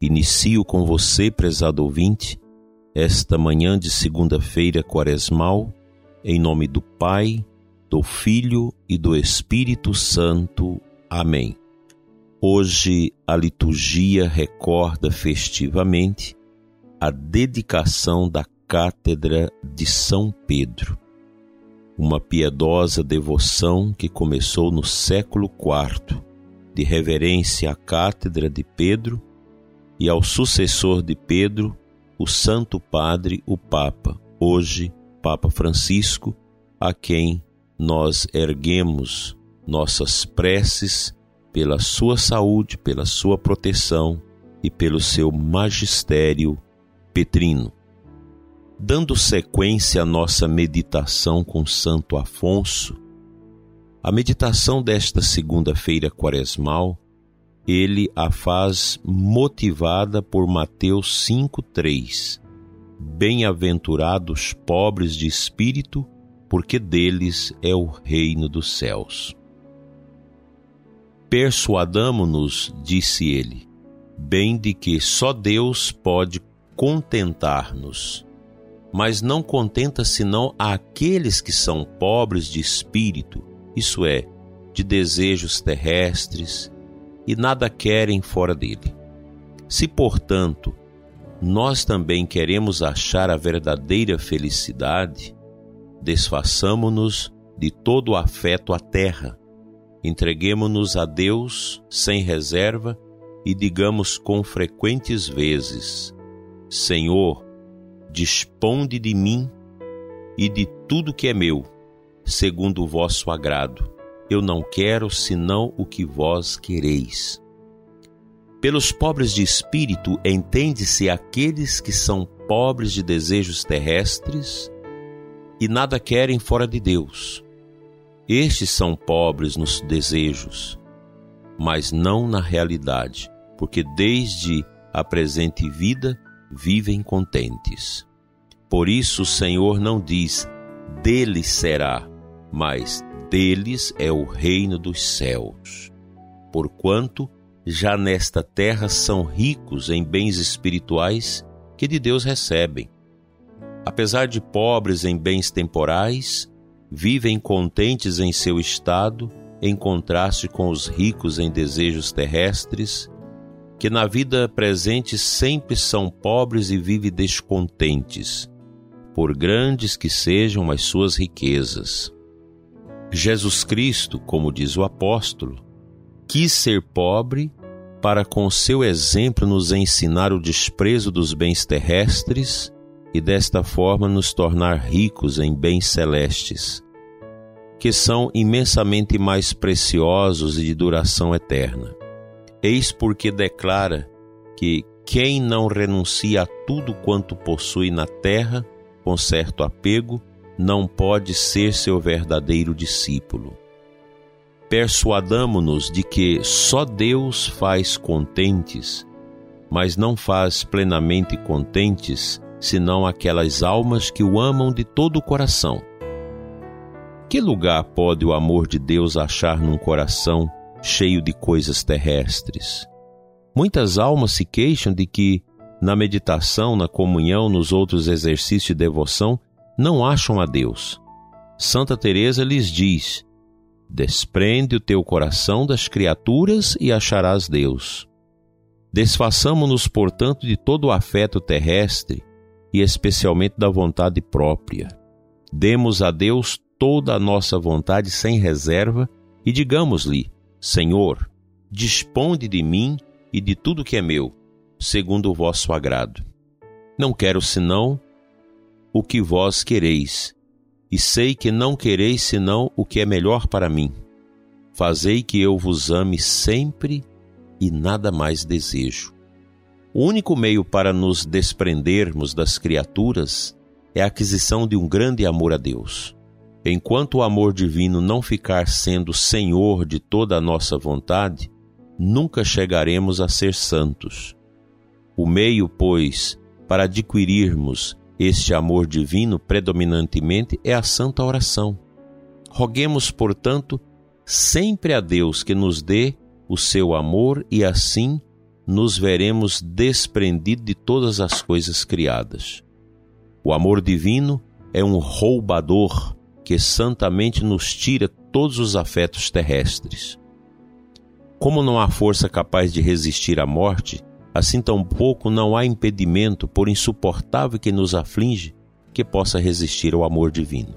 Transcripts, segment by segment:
Inicio com você, prezado ouvinte, esta manhã de segunda-feira quaresmal, em nome do Pai, do Filho e do Espírito Santo. Amém. Hoje a liturgia recorda festivamente a dedicação da Cátedra de São Pedro, uma piedosa devoção que começou no século IV, de reverência à Cátedra de Pedro e ao sucessor de Pedro, o Santo Padre, o Papa, hoje Papa Francisco, a quem nós erguemos nossas preces pela sua saúde, pela sua proteção e pelo seu magistério petrino. Dando sequência à nossa meditação com Santo Afonso, a meditação desta segunda-feira quaresmal ele a faz motivada por Mateus 5:3. Bem-aventurados pobres de espírito, porque deles é o reino dos céus. Persuadamo-nos, disse ele, bem de que só Deus pode contentar-nos, mas não contenta senão aqueles que são pobres de espírito, isso é, de desejos terrestres, e nada querem fora dele. Se, portanto, nós também queremos achar a verdadeira felicidade, desfaçamo-nos de todo o afeto à terra, entreguemo-nos a Deus sem reserva e digamos com frequentes vezes: Senhor, disponde de mim e de tudo que é meu, segundo o vosso agrado eu não quero senão o que vós quereis. Pelos pobres de espírito, entende-se aqueles que são pobres de desejos terrestres e nada querem fora de Deus. Estes são pobres nos desejos, mas não na realidade, porque desde a presente vida vivem contentes. Por isso o Senhor não diz, dele será, mas deles é o reino dos céus. Porquanto já nesta terra são ricos em bens espirituais que de Deus recebem. Apesar de pobres em bens temporais, vivem contentes em seu estado, em contraste com os ricos em desejos terrestres, que na vida presente sempre são pobres e vivem descontentes, por grandes que sejam as suas riquezas. Jesus Cristo, como diz o apóstolo, quis ser pobre para com seu exemplo nos ensinar o desprezo dos bens terrestres e desta forma nos tornar ricos em bens celestes, que são imensamente mais preciosos e de duração eterna. Eis porque declara que quem não renuncia a tudo quanto possui na terra, com certo apego, não pode ser seu verdadeiro discípulo. Persuadamo-nos de que só Deus faz contentes, mas não faz plenamente contentes senão aquelas almas que o amam de todo o coração. Que lugar pode o amor de Deus achar num coração cheio de coisas terrestres? Muitas almas se queixam de que, na meditação, na comunhão, nos outros exercícios de devoção, não acham a Deus. Santa Teresa lhes diz: Desprende o teu coração das criaturas e acharás Deus. Desfaçamo-nos, portanto, de todo o afeto terrestre e especialmente da vontade própria. Demos a Deus toda a nossa vontade sem reserva e digamos-lhe: Senhor, disponde de mim e de tudo que é meu, segundo o vosso agrado. Não quero senão o que vós quereis, e sei que não quereis senão o que é melhor para mim. Fazei que eu vos ame sempre e nada mais desejo. O único meio para nos desprendermos das criaturas é a aquisição de um grande amor a Deus. Enquanto o amor divino não ficar sendo senhor de toda a nossa vontade, nunca chegaremos a ser santos. O meio, pois, para adquirirmos este amor divino predominantemente é a santa oração. Roguemos, portanto, sempre a Deus que nos dê o seu amor e assim nos veremos desprendidos de todas as coisas criadas. O amor divino é um roubador que santamente nos tira todos os afetos terrestres. Como não há força capaz de resistir à morte, assim tampouco não há impedimento, por insuportável que nos aflige, que possa resistir ao amor divino.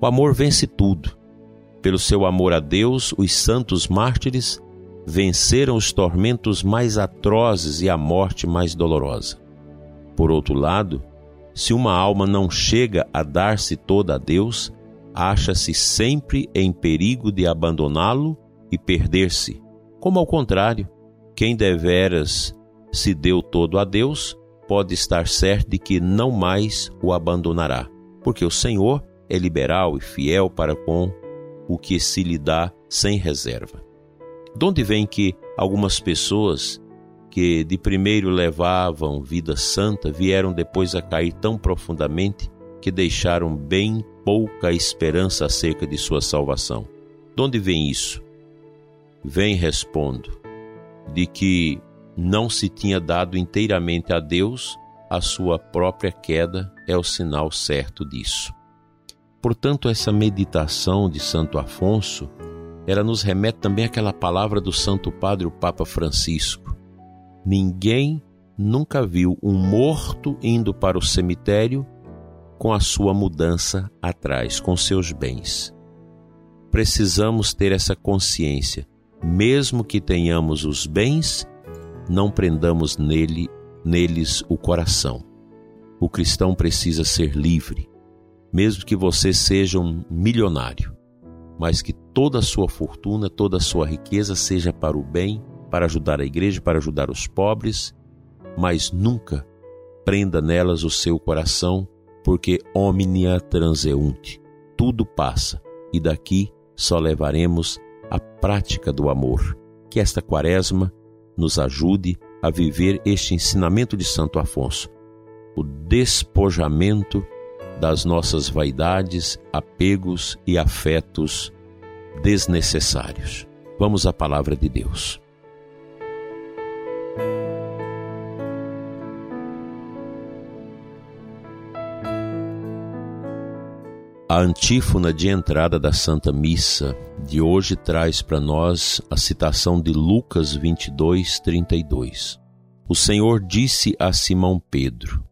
O amor vence tudo. Pelo seu amor a Deus, os santos mártires venceram os tormentos mais atrozes e a morte mais dolorosa. Por outro lado, se uma alma não chega a dar-se toda a Deus, acha-se sempre em perigo de abandoná-lo e perder-se. Como ao contrário, quem deveras se deu todo a Deus, pode estar certo de que não mais o abandonará, porque o Senhor é liberal e fiel para com o que se lhe dá sem reserva. De onde vem que algumas pessoas que de primeiro levavam vida santa vieram depois a cair tão profundamente que deixaram bem pouca esperança acerca de sua salvação? De onde vem isso? Vem, respondo, de que não se tinha dado inteiramente a Deus, a sua própria queda é o sinal certo disso. Portanto, essa meditação de Santo Afonso ela nos remete também àquela palavra do Santo Padre, o Papa Francisco. Ninguém nunca viu um morto indo para o cemitério com a sua mudança atrás, com seus bens. Precisamos ter essa consciência. Mesmo que tenhamos os bens, não prendamos nele, neles o coração. O cristão precisa ser livre, mesmo que você seja um milionário mas que toda a sua fortuna, toda a sua riqueza seja para o bem, para ajudar a igreja, para ajudar os pobres, mas nunca prenda nelas o seu coração, porque omnia transeunte, tudo passa e daqui só levaremos a prática do amor. Que esta quaresma nos ajude a viver este ensinamento de Santo Afonso, o despojamento das nossas vaidades, apegos e afetos desnecessários. Vamos à palavra de Deus. A antífona de entrada da Santa Missa de hoje traz para nós a citação de Lucas 22, 32. O Senhor disse a Simão Pedro: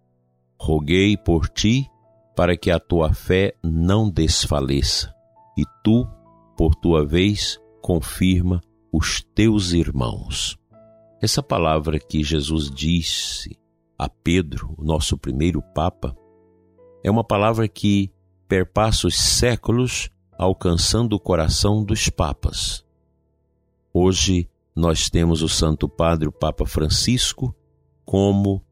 Roguei por ti para que a tua fé não desfaleça, e tu, por tua vez, confirma os teus irmãos. Essa palavra que Jesus disse a Pedro, o nosso primeiro Papa, é uma palavra que perpassa os séculos alcançando o coração dos papas. Hoje nós temos o Santo Padre, o Papa Francisco, como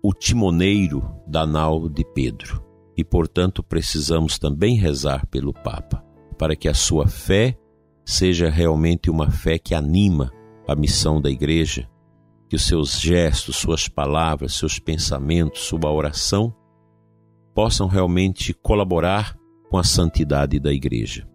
o timoneiro da nau de Pedro e, portanto, precisamos também rezar pelo Papa, para que a sua fé seja realmente uma fé que anima a missão da igreja, que os seus gestos, suas palavras, seus pensamentos, sua oração possam realmente colaborar com a santidade da igreja.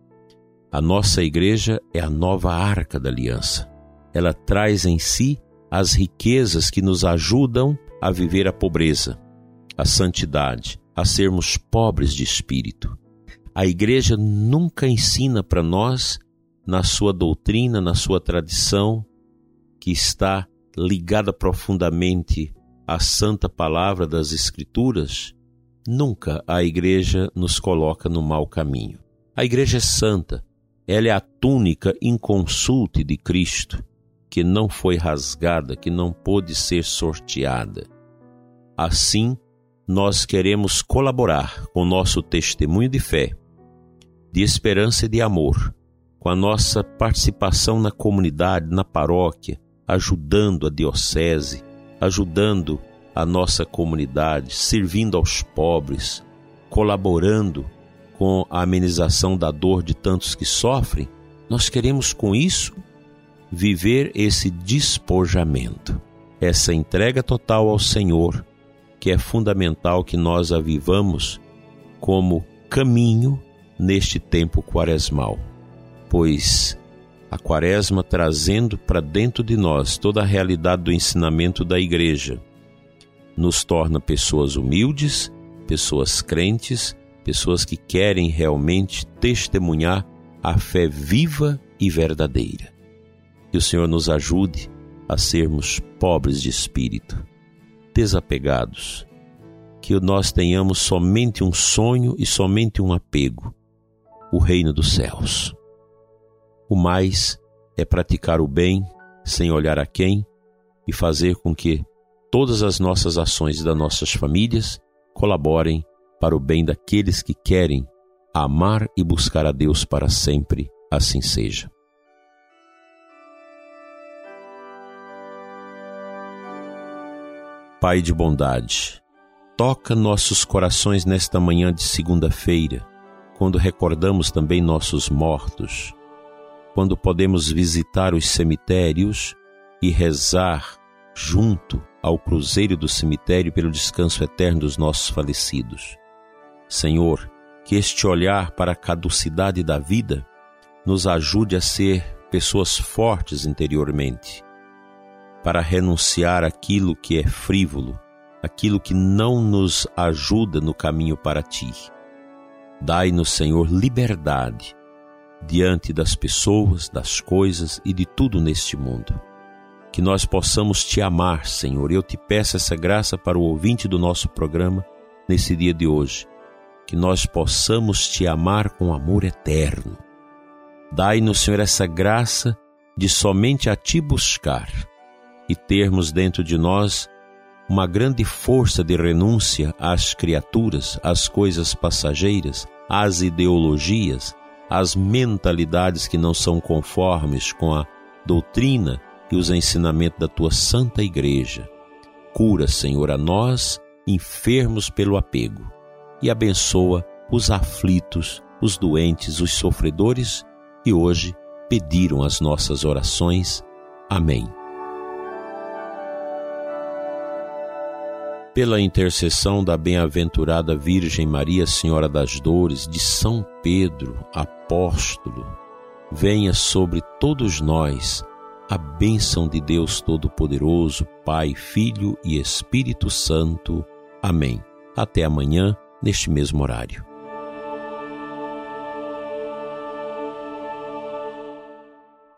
A nossa igreja é a nova arca da aliança. Ela traz em si as riquezas que nos ajudam a viver a pobreza, a santidade, a sermos pobres de espírito. A igreja nunca ensina para nós, na sua doutrina, na sua tradição, que está ligada profundamente à santa palavra das Escrituras, nunca a igreja nos coloca no mau caminho. A igreja é santa, ela é a túnica inconsulte de Cristo, que não foi rasgada, que não pôde ser sorteada. Assim, nós queremos colaborar com nosso testemunho de fé, de esperança e de amor, com a nossa participação na comunidade, na paróquia, ajudando a diocese, ajudando a nossa comunidade, servindo aos pobres, colaborando com a amenização da dor de tantos que sofrem, nós queremos com isso viver esse despojamento, essa entrega total ao Senhor, que é fundamental que nós a vivamos como caminho neste tempo quaresmal, pois a quaresma trazendo para dentro de nós toda a realidade do ensinamento da igreja, nos torna pessoas humildes, pessoas crentes, pessoas que querem realmente testemunhar a fé viva e verdadeira. Que o Senhor nos ajude a sermos pobres de espírito, desapegados, que nós tenhamos somente um sonho e somente um apego, o reino dos céus. O mais é praticar o bem sem olhar a quem e fazer com que todas as nossas ações das nossas famílias colaborem para o bem daqueles que querem amar e buscar a Deus para sempre. Assim seja. Pai de bondade, toca nossos corações nesta manhã de segunda-feira, quando recordamos também nossos mortos, quando podemos visitar os cemitérios e rezar junto ao cruzeiro do cemitério pelo descanso eterno dos nossos falecidos. Senhor, que este olhar para a caducidade da vida nos ajude a ser pessoas fortes interiormente, para renunciar aquilo que é frívolo, aquilo que não nos ajuda no caminho para ti. Dai-nos, Senhor, liberdade diante das pessoas, das coisas e de tudo neste mundo. Que nós possamos te amar, Senhor. Eu te peço essa graça para o ouvinte do nosso programa nesse dia de hoje. Que nós possamos te amar com amor eterno. Dai-nos, Senhor, essa graça de somente a ti buscar e termos dentro de nós uma grande força de renúncia às criaturas, às coisas passageiras, às ideologias, às mentalidades que não são conformes com a doutrina e os ensinamentos da tua santa igreja. Cura, Senhor, a nós, enfermos pelo apego, e abençoa os aflitos, os doentes, os sofredores que hoje pediram as nossas orações. Amém. pela intercessão da bem-aventurada Virgem Maria, Senhora das Dores, de São Pedro, apóstolo, venha sobre todos nós a bênção de Deus Todo-Poderoso, Pai, Filho e Espírito Santo. Amém. Até amanhã, neste mesmo horário.